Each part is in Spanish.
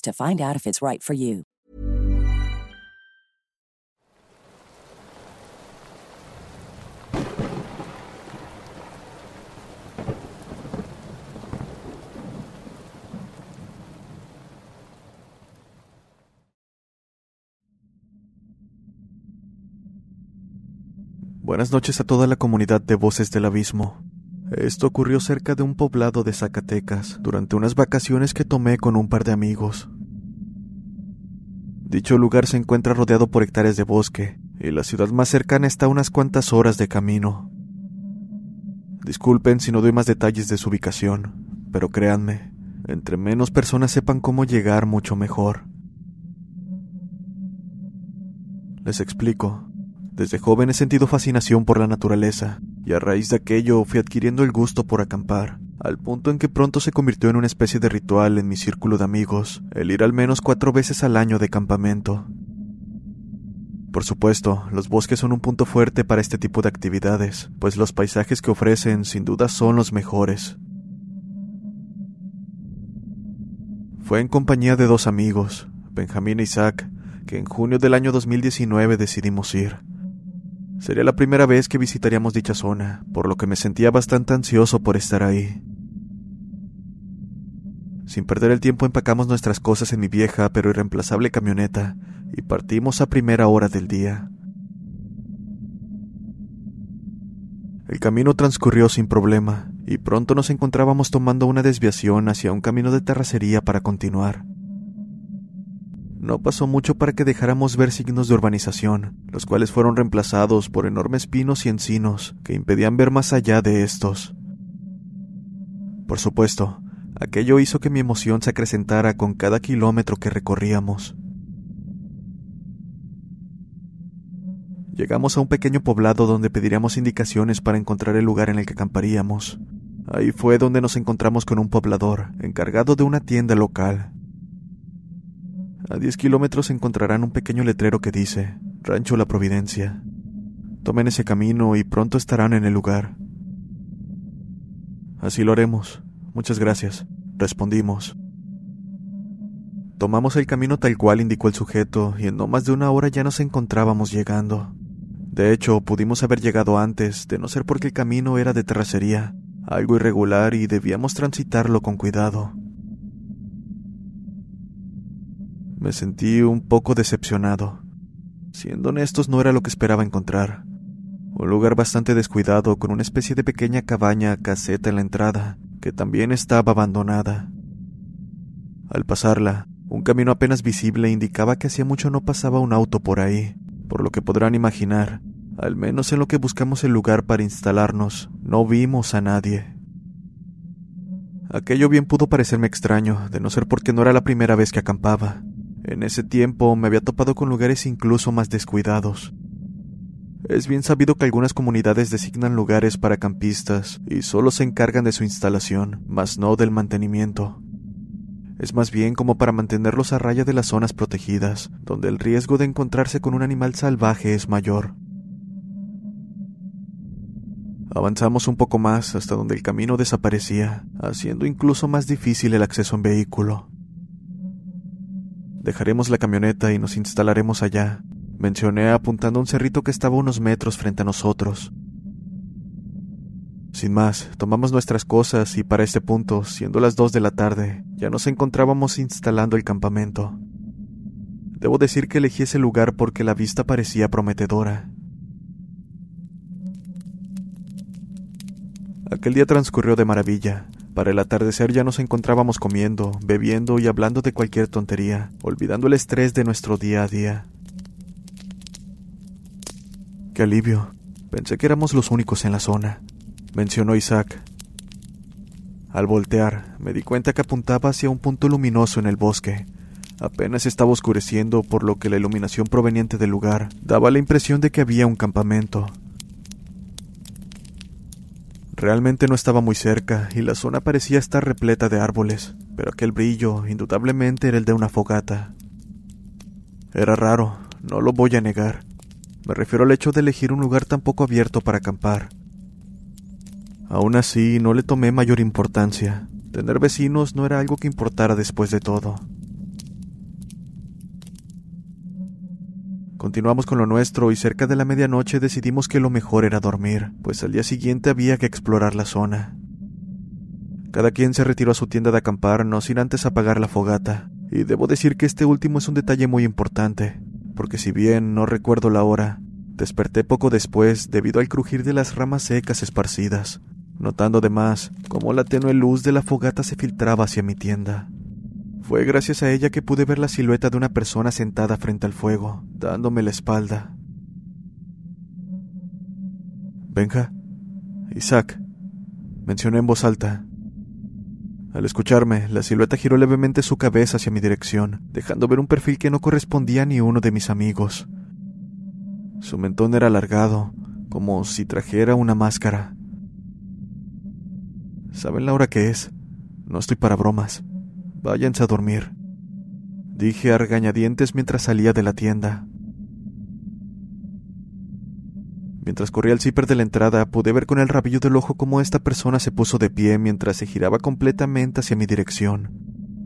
to find out if it's right for you. Buenas noches a toda la comunidad de Voces del Abismo. Esto ocurrió cerca de un poblado de Zacatecas durante unas vacaciones que tomé con un par de amigos. Dicho lugar se encuentra rodeado por hectáreas de bosque y la ciudad más cercana está a unas cuantas horas de camino. Disculpen si no doy más detalles de su ubicación, pero créanme, entre menos personas sepan cómo llegar, mucho mejor. Les explico. Desde joven he sentido fascinación por la naturaleza, y a raíz de aquello fui adquiriendo el gusto por acampar, al punto en que pronto se convirtió en una especie de ritual en mi círculo de amigos, el ir al menos cuatro veces al año de campamento. Por supuesto, los bosques son un punto fuerte para este tipo de actividades, pues los paisajes que ofrecen sin duda son los mejores. Fue en compañía de dos amigos, Benjamín e Isaac, que en junio del año 2019 decidimos ir. Sería la primera vez que visitaríamos dicha zona, por lo que me sentía bastante ansioso por estar ahí. Sin perder el tiempo empacamos nuestras cosas en mi vieja pero irreemplazable camioneta y partimos a primera hora del día. El camino transcurrió sin problema y pronto nos encontrábamos tomando una desviación hacia un camino de terracería para continuar. No pasó mucho para que dejáramos ver signos de urbanización, los cuales fueron reemplazados por enormes pinos y encinos que impedían ver más allá de estos. Por supuesto, aquello hizo que mi emoción se acrecentara con cada kilómetro que recorríamos. Llegamos a un pequeño poblado donde pediríamos indicaciones para encontrar el lugar en el que acamparíamos. Ahí fue donde nos encontramos con un poblador, encargado de una tienda local. A 10 kilómetros encontrarán un pequeño letrero que dice Rancho La Providencia. Tomen ese camino y pronto estarán en el lugar. Así lo haremos. Muchas gracias, respondimos. Tomamos el camino tal cual indicó el sujeto y en no más de una hora ya nos encontrábamos llegando. De hecho, pudimos haber llegado antes, de no ser porque el camino era de terracería, algo irregular y debíamos transitarlo con cuidado. Me sentí un poco decepcionado. Siendo honestos, no era lo que esperaba encontrar. Un lugar bastante descuidado con una especie de pequeña cabaña caseta en la entrada, que también estaba abandonada. Al pasarla, un camino apenas visible indicaba que hacía mucho no pasaba un auto por ahí, por lo que podrán imaginar, al menos en lo que buscamos el lugar para instalarnos, no vimos a nadie. Aquello bien pudo parecerme extraño, de no ser porque no era la primera vez que acampaba. En ese tiempo me había topado con lugares incluso más descuidados. Es bien sabido que algunas comunidades designan lugares para campistas y solo se encargan de su instalación, mas no del mantenimiento. Es más bien como para mantenerlos a raya de las zonas protegidas, donde el riesgo de encontrarse con un animal salvaje es mayor. Avanzamos un poco más hasta donde el camino desaparecía, haciendo incluso más difícil el acceso en vehículo. Dejaremos la camioneta y nos instalaremos allá, mencioné apuntando a un cerrito que estaba unos metros frente a nosotros. Sin más, tomamos nuestras cosas y para este punto, siendo las dos de la tarde, ya nos encontrábamos instalando el campamento. Debo decir que elegí ese lugar porque la vista parecía prometedora. Aquel día transcurrió de maravilla. Para el atardecer ya nos encontrábamos comiendo, bebiendo y hablando de cualquier tontería, olvidando el estrés de nuestro día a día. Qué alivio. Pensé que éramos los únicos en la zona, mencionó Isaac. Al voltear, me di cuenta que apuntaba hacia un punto luminoso en el bosque. Apenas estaba oscureciendo, por lo que la iluminación proveniente del lugar daba la impresión de que había un campamento. Realmente no estaba muy cerca y la zona parecía estar repleta de árboles, pero aquel brillo indudablemente era el de una fogata. Era raro, no lo voy a negar. Me refiero al hecho de elegir un lugar tan poco abierto para acampar. Aún así, no le tomé mayor importancia. Tener vecinos no era algo que importara después de todo. Continuamos con lo nuestro y cerca de la medianoche decidimos que lo mejor era dormir, pues al día siguiente había que explorar la zona. Cada quien se retiró a su tienda de acampar, no sin antes apagar la fogata, y debo decir que este último es un detalle muy importante, porque si bien no recuerdo la hora, desperté poco después debido al crujir de las ramas secas esparcidas, notando además cómo la tenue luz de la fogata se filtraba hacia mi tienda. Fue gracias a ella que pude ver la silueta de una persona sentada frente al fuego, dándome la espalda. Benja. Isaac. Mencioné en voz alta. Al escucharme, la silueta giró levemente su cabeza hacia mi dirección, dejando ver un perfil que no correspondía a ni uno de mis amigos. Su mentón era alargado, como si trajera una máscara. ¿Saben la hora que es? No estoy para bromas. Váyanse a dormir, dije a regañadientes mientras salía de la tienda. Mientras corría el zipper de la entrada, pude ver con el rabillo del ojo cómo esta persona se puso de pie mientras se giraba completamente hacia mi dirección.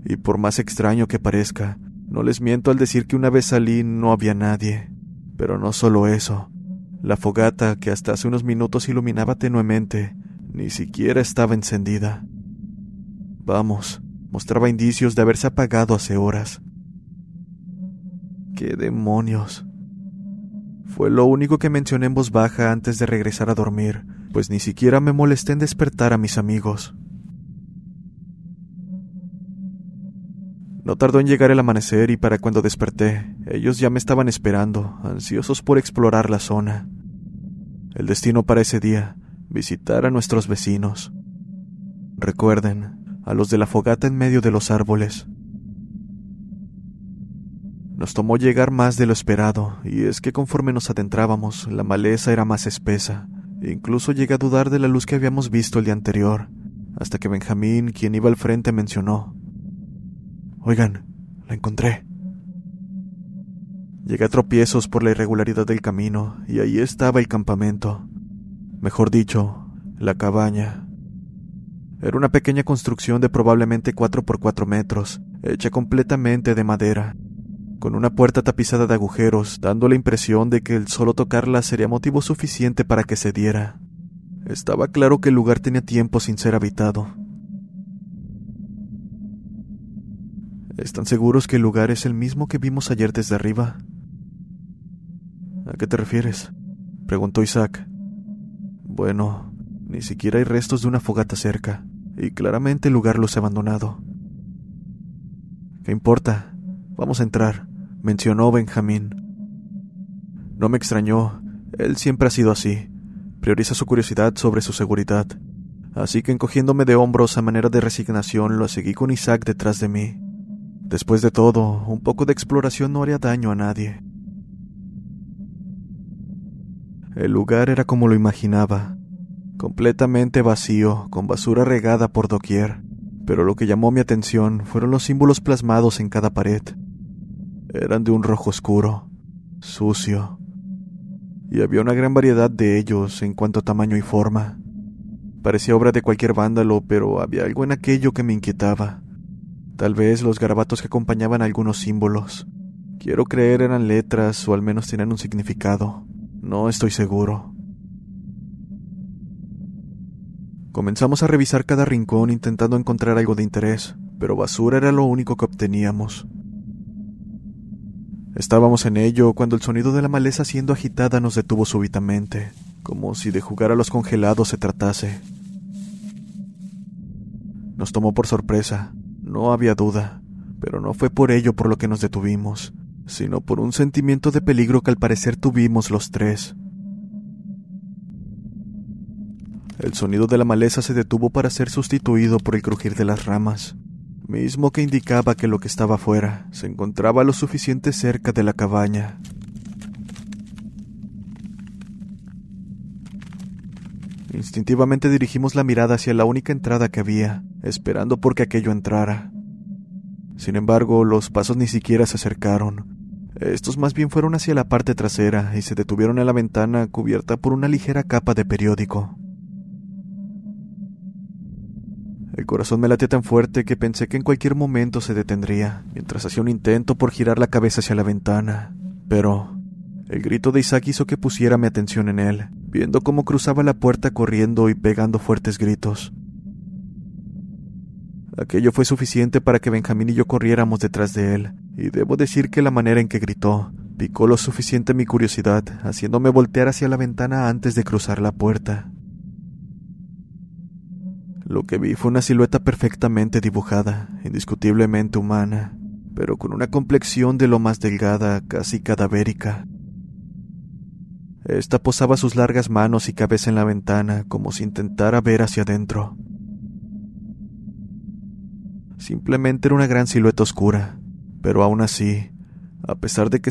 Y por más extraño que parezca, no les miento al decir que una vez salí no había nadie. Pero no solo eso. La fogata, que hasta hace unos minutos iluminaba tenuemente, ni siquiera estaba encendida. Vamos, mostraba indicios de haberse apagado hace horas. ¡Qué demonios! Fue lo único que mencioné en voz baja antes de regresar a dormir, pues ni siquiera me molesté en despertar a mis amigos. No tardó en llegar el amanecer y para cuando desperté, ellos ya me estaban esperando, ansiosos por explorar la zona. El destino para ese día, visitar a nuestros vecinos. Recuerden, a los de la fogata en medio de los árboles. Nos tomó llegar más de lo esperado, y es que conforme nos adentrábamos, la maleza era más espesa. E incluso llegué a dudar de la luz que habíamos visto el día anterior, hasta que Benjamín, quien iba al frente, mencionó. Oigan, la encontré. Llegué a tropiezos por la irregularidad del camino, y ahí estaba el campamento. Mejor dicho, la cabaña. Era una pequeña construcción de probablemente 4 por 4 metros, hecha completamente de madera, con una puerta tapizada de agujeros, dando la impresión de que el solo tocarla sería motivo suficiente para que se diera. Estaba claro que el lugar tenía tiempo sin ser habitado. ¿Están seguros que el lugar es el mismo que vimos ayer desde arriba? ¿A qué te refieres? preguntó Isaac. Bueno, ni siquiera hay restos de una fogata cerca y claramente el lugar ha abandonado. ¿Qué importa? Vamos a entrar, mencionó Benjamín. No me extrañó, él siempre ha sido así. Prioriza su curiosidad sobre su seguridad. Así que encogiéndome de hombros a manera de resignación, lo seguí con Isaac detrás de mí. Después de todo, un poco de exploración no haría daño a nadie. El lugar era como lo imaginaba, completamente vacío, con basura regada por doquier, pero lo que llamó mi atención fueron los símbolos plasmados en cada pared. Eran de un rojo oscuro, sucio, y había una gran variedad de ellos en cuanto a tamaño y forma. Parecía obra de cualquier vándalo, pero había algo en aquello que me inquietaba. Tal vez los garabatos que acompañaban algunos símbolos. Quiero creer eran letras o al menos tenían un significado. No estoy seguro. Comenzamos a revisar cada rincón intentando encontrar algo de interés, pero basura era lo único que obteníamos. Estábamos en ello cuando el sonido de la maleza siendo agitada nos detuvo súbitamente, como si de jugar a los congelados se tratase. Nos tomó por sorpresa, no había duda, pero no fue por ello por lo que nos detuvimos, sino por un sentimiento de peligro que al parecer tuvimos los tres. El sonido de la maleza se detuvo para ser sustituido por el crujir de las ramas, mismo que indicaba que lo que estaba afuera se encontraba lo suficiente cerca de la cabaña. Instintivamente dirigimos la mirada hacia la única entrada que había, esperando por que aquello entrara. Sin embargo, los pasos ni siquiera se acercaron. Estos más bien fueron hacia la parte trasera y se detuvieron en la ventana cubierta por una ligera capa de periódico. El corazón me latía tan fuerte que pensé que en cualquier momento se detendría, mientras hacía un intento por girar la cabeza hacia la ventana. Pero el grito de Isaac hizo que pusiera mi atención en él, viendo cómo cruzaba la puerta corriendo y pegando fuertes gritos. Aquello fue suficiente para que Benjamín y yo corriéramos detrás de él, y debo decir que la manera en que gritó picó lo suficiente mi curiosidad, haciéndome voltear hacia la ventana antes de cruzar la puerta. Lo que vi fue una silueta perfectamente dibujada, indiscutiblemente humana, pero con una complexión de lo más delgada, casi cadavérica. Esta posaba sus largas manos y cabeza en la ventana como si intentara ver hacia adentro. Simplemente era una gran silueta oscura, pero aún así, a pesar de que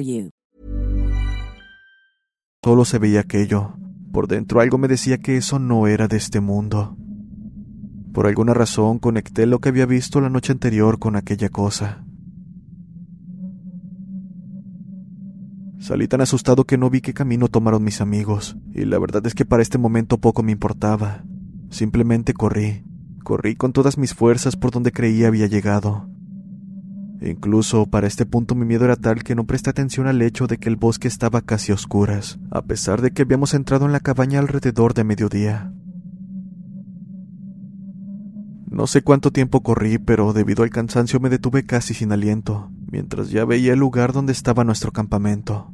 you. Solo se veía aquello. Por dentro algo me decía que eso no era de este mundo. Por alguna razón conecté lo que había visto la noche anterior con aquella cosa. Salí tan asustado que no vi qué camino tomaron mis amigos, y la verdad es que para este momento poco me importaba. Simplemente corrí, corrí con todas mis fuerzas por donde creía había llegado. Incluso para este punto mi miedo era tal que no presté atención al hecho de que el bosque estaba casi a oscuras, a pesar de que habíamos entrado en la cabaña alrededor de mediodía. No sé cuánto tiempo corrí, pero debido al cansancio me detuve casi sin aliento, mientras ya veía el lugar donde estaba nuestro campamento.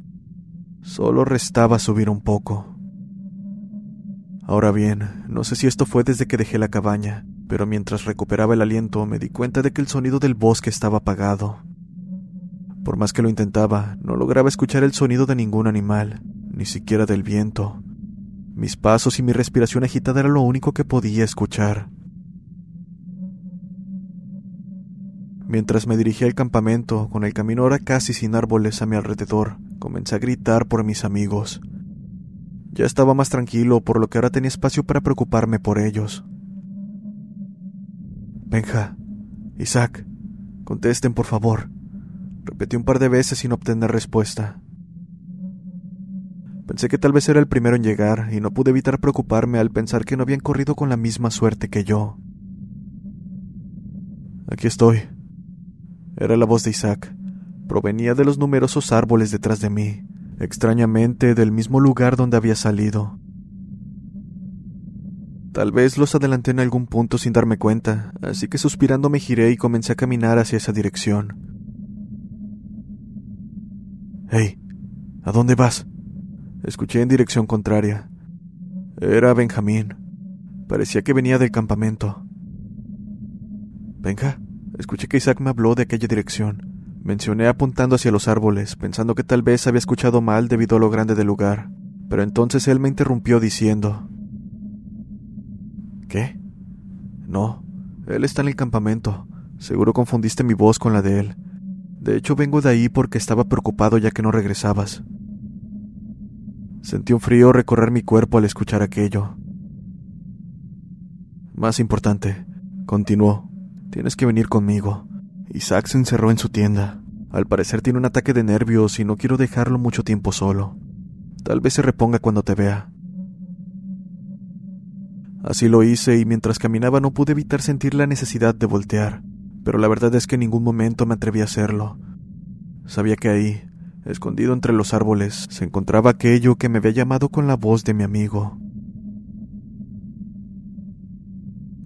Solo restaba subir un poco. Ahora bien, no sé si esto fue desde que dejé la cabaña, pero mientras recuperaba el aliento me di cuenta de que el sonido del bosque estaba apagado. Por más que lo intentaba, no lograba escuchar el sonido de ningún animal, ni siquiera del viento. Mis pasos y mi respiración agitada era lo único que podía escuchar. Mientras me dirigía al campamento, con el camino ahora casi sin árboles a mi alrededor, comencé a gritar por mis amigos. Ya estaba más tranquilo, por lo que ahora tenía espacio para preocuparme por ellos. Benja, Isaac, contesten por favor. Repetí un par de veces sin obtener respuesta. Pensé que tal vez era el primero en llegar y no pude evitar preocuparme al pensar que no habían corrido con la misma suerte que yo. Aquí estoy. Era la voz de Isaac. Provenía de los numerosos árboles detrás de mí, extrañamente del mismo lugar donde había salido. Tal vez los adelanté en algún punto sin darme cuenta, así que suspirando me giré y comencé a caminar hacia esa dirección. Hey, ¿a dónde vas? Escuché en dirección contraria. Era Benjamín. Parecía que venía del campamento. Venga, escuché que Isaac me habló de aquella dirección. Mencioné apuntando hacia los árboles, pensando que tal vez había escuchado mal debido a lo grande del lugar. Pero entonces él me interrumpió diciendo, ¿Qué? No, él está en el campamento. Seguro confundiste mi voz con la de él. De hecho, vengo de ahí porque estaba preocupado ya que no regresabas. Sentí un frío recorrer mi cuerpo al escuchar aquello. Más importante, continuó, tienes que venir conmigo. Isaac se encerró en su tienda. Al parecer tiene un ataque de nervios y no quiero dejarlo mucho tiempo solo. Tal vez se reponga cuando te vea. Así lo hice y mientras caminaba no pude evitar sentir la necesidad de voltear, pero la verdad es que en ningún momento me atreví a hacerlo. Sabía que ahí, escondido entre los árboles, se encontraba aquello que me había llamado con la voz de mi amigo.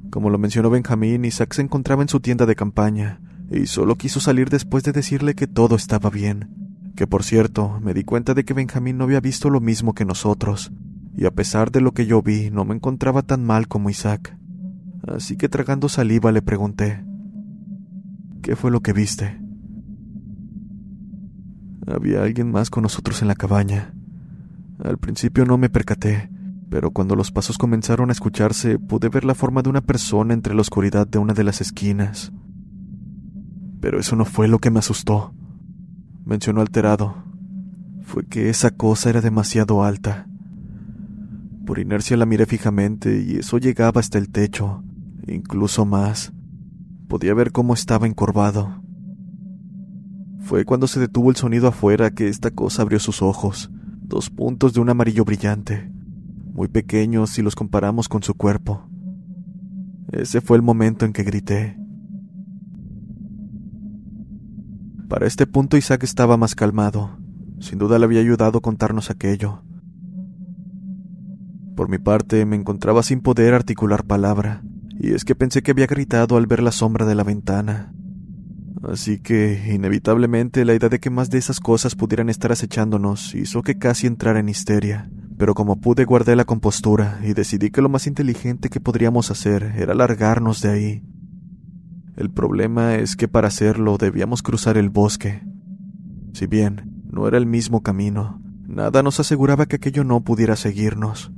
Como lo mencionó Benjamín, Isaac se encontraba en su tienda de campaña, y solo quiso salir después de decirle que todo estaba bien. Que por cierto, me di cuenta de que Benjamín no había visto lo mismo que nosotros, y a pesar de lo que yo vi, no me encontraba tan mal como Isaac. Así que tragando saliva le pregunté, ¿qué fue lo que viste? Había alguien más con nosotros en la cabaña. Al principio no me percaté, pero cuando los pasos comenzaron a escucharse pude ver la forma de una persona entre la oscuridad de una de las esquinas. Pero eso no fue lo que me asustó, mencionó alterado. Fue que esa cosa era demasiado alta. Por inercia la miré fijamente y eso llegaba hasta el techo, incluso más. Podía ver cómo estaba encorvado. Fue cuando se detuvo el sonido afuera que esta cosa abrió sus ojos, dos puntos de un amarillo brillante, muy pequeños si los comparamos con su cuerpo. Ese fue el momento en que grité. Para este punto Isaac estaba más calmado. Sin duda le había ayudado a contarnos aquello. Por mi parte, me encontraba sin poder articular palabra, y es que pensé que había gritado al ver la sombra de la ventana. Así que, inevitablemente, la idea de que más de esas cosas pudieran estar acechándonos hizo que casi entrara en histeria. Pero como pude, guardé la compostura y decidí que lo más inteligente que podríamos hacer era largarnos de ahí. El problema es que para hacerlo debíamos cruzar el bosque. Si bien no era el mismo camino, nada nos aseguraba que aquello no pudiera seguirnos.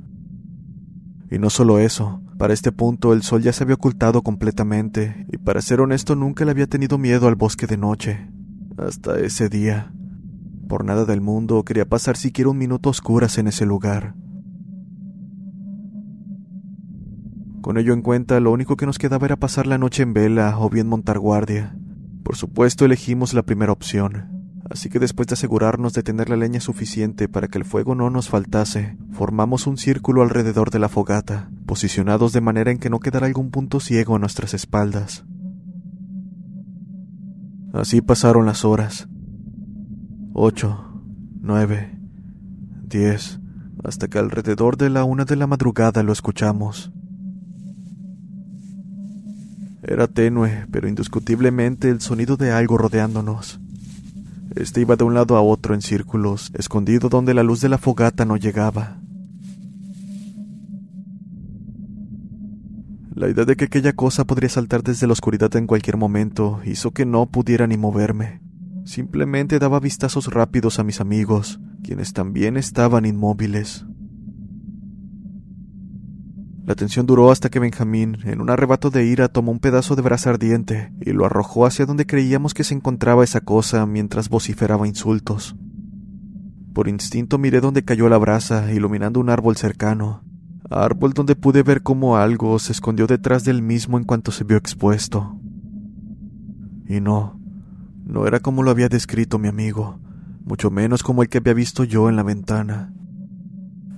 Y no solo eso, para este punto el sol ya se había ocultado completamente, y para ser honesto nunca le había tenido miedo al bosque de noche, hasta ese día. Por nada del mundo quería pasar siquiera un minuto oscuras en ese lugar. Con ello en cuenta, lo único que nos quedaba era pasar la noche en vela o bien montar guardia. Por supuesto elegimos la primera opción, así que después de asegurarnos de tener la leña suficiente para que el fuego no nos faltase, formamos un círculo alrededor de la fogata, posicionados de manera en que no quedara algún punto ciego a nuestras espaldas. Así pasaron las horas. Ocho, nueve, diez, hasta que alrededor de la una de la madrugada lo escuchamos. Era tenue, pero indiscutiblemente el sonido de algo rodeándonos. Este iba de un lado a otro en círculos, escondido donde la luz de la fogata no llegaba. La idea de que aquella cosa podría saltar desde la oscuridad en cualquier momento hizo que no pudiera ni moverme. Simplemente daba vistazos rápidos a mis amigos, quienes también estaban inmóviles. La tensión duró hasta que Benjamín, en un arrebato de ira, tomó un pedazo de brasa ardiente y lo arrojó hacia donde creíamos que se encontraba esa cosa mientras vociferaba insultos. Por instinto miré donde cayó la brasa, iluminando un árbol cercano, árbol donde pude ver cómo algo se escondió detrás del mismo en cuanto se vio expuesto. Y no, no era como lo había descrito mi amigo, mucho menos como el que había visto yo en la ventana.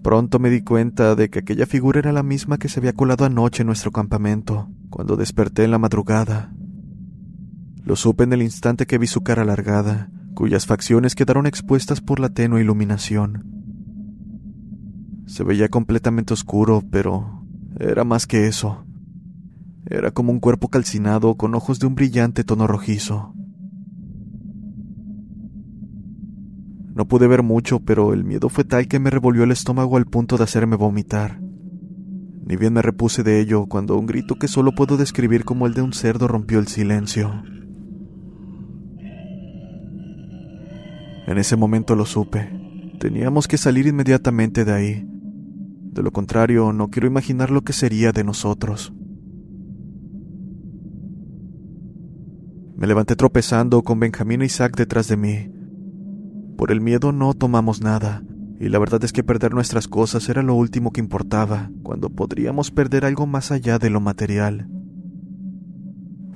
Pronto me di cuenta de que aquella figura era la misma que se había colado anoche en nuestro campamento, cuando desperté en la madrugada. Lo supe en el instante que vi su cara alargada, cuyas facciones quedaron expuestas por la tenue iluminación. Se veía completamente oscuro, pero era más que eso. Era como un cuerpo calcinado con ojos de un brillante tono rojizo. No pude ver mucho, pero el miedo fue tal que me revolvió el estómago al punto de hacerme vomitar. Ni bien me repuse de ello cuando un grito que solo puedo describir como el de un cerdo rompió el silencio. En ese momento lo supe. Teníamos que salir inmediatamente de ahí. De lo contrario, no quiero imaginar lo que sería de nosotros. Me levanté tropezando con Benjamín y Isaac detrás de mí. Por el miedo no tomamos nada, y la verdad es que perder nuestras cosas era lo último que importaba, cuando podríamos perder algo más allá de lo material.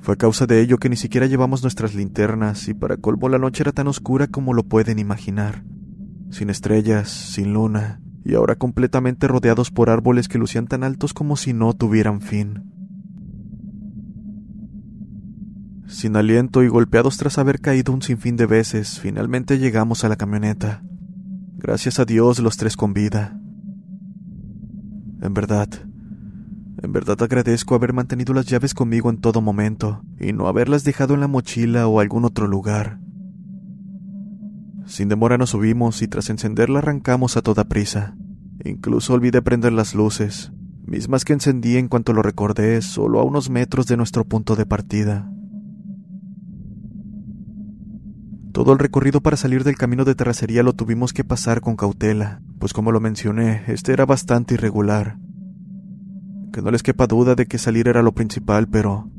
Fue a causa de ello que ni siquiera llevamos nuestras linternas, y para colmo la noche era tan oscura como lo pueden imaginar, sin estrellas, sin luna, y ahora completamente rodeados por árboles que lucían tan altos como si no tuvieran fin. Sin aliento y golpeados tras haber caído un sinfín de veces, finalmente llegamos a la camioneta. Gracias a Dios los tres con vida. En verdad, en verdad agradezco haber mantenido las llaves conmigo en todo momento y no haberlas dejado en la mochila o algún otro lugar. Sin demora nos subimos y tras encenderla arrancamos a toda prisa. Incluso olvidé prender las luces, mismas que encendí en cuanto lo recordé solo a unos metros de nuestro punto de partida. Todo el recorrido para salir del camino de terracería lo tuvimos que pasar con cautela, pues como lo mencioné, este era bastante irregular. Que no les quepa duda de que salir era lo principal, pero,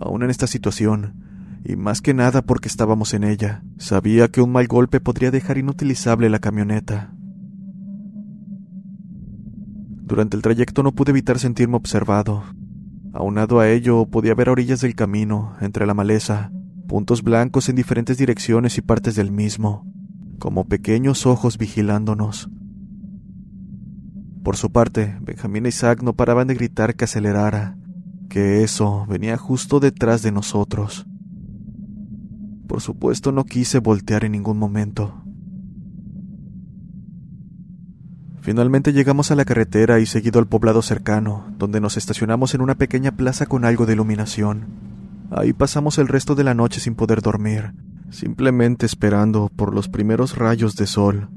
aún en esta situación, y más que nada porque estábamos en ella, sabía que un mal golpe podría dejar inutilizable la camioneta. Durante el trayecto no pude evitar sentirme observado. Aunado a ello, podía ver orillas del camino, entre la maleza, puntos blancos en diferentes direcciones y partes del mismo, como pequeños ojos vigilándonos. Por su parte, Benjamín e Isaac no paraban de gritar que acelerara, que eso venía justo detrás de nosotros. Por supuesto no quise voltear en ningún momento. Finalmente llegamos a la carretera y seguido al poblado cercano, donde nos estacionamos en una pequeña plaza con algo de iluminación. Ahí pasamos el resto de la noche sin poder dormir, simplemente esperando por los primeros rayos de sol.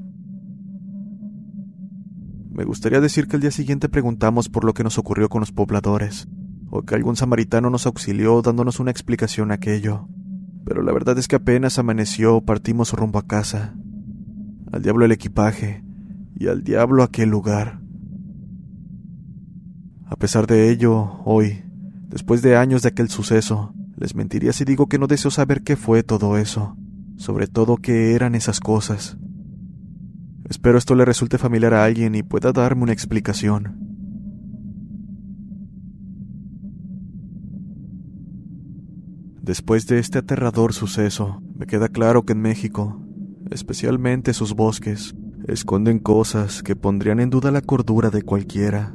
Me gustaría decir que el día siguiente preguntamos por lo que nos ocurrió con los pobladores, o que algún samaritano nos auxilió dándonos una explicación a aquello, pero la verdad es que apenas amaneció partimos rumbo a casa. Al diablo el equipaje, y al diablo aquel lugar. A pesar de ello, hoy, después de años de aquel suceso, les mentiría si digo que no deseo saber qué fue todo eso, sobre todo qué eran esas cosas. Espero esto le resulte familiar a alguien y pueda darme una explicación. Después de este aterrador suceso, me queda claro que en México, especialmente sus bosques, esconden cosas que pondrían en duda la cordura de cualquiera.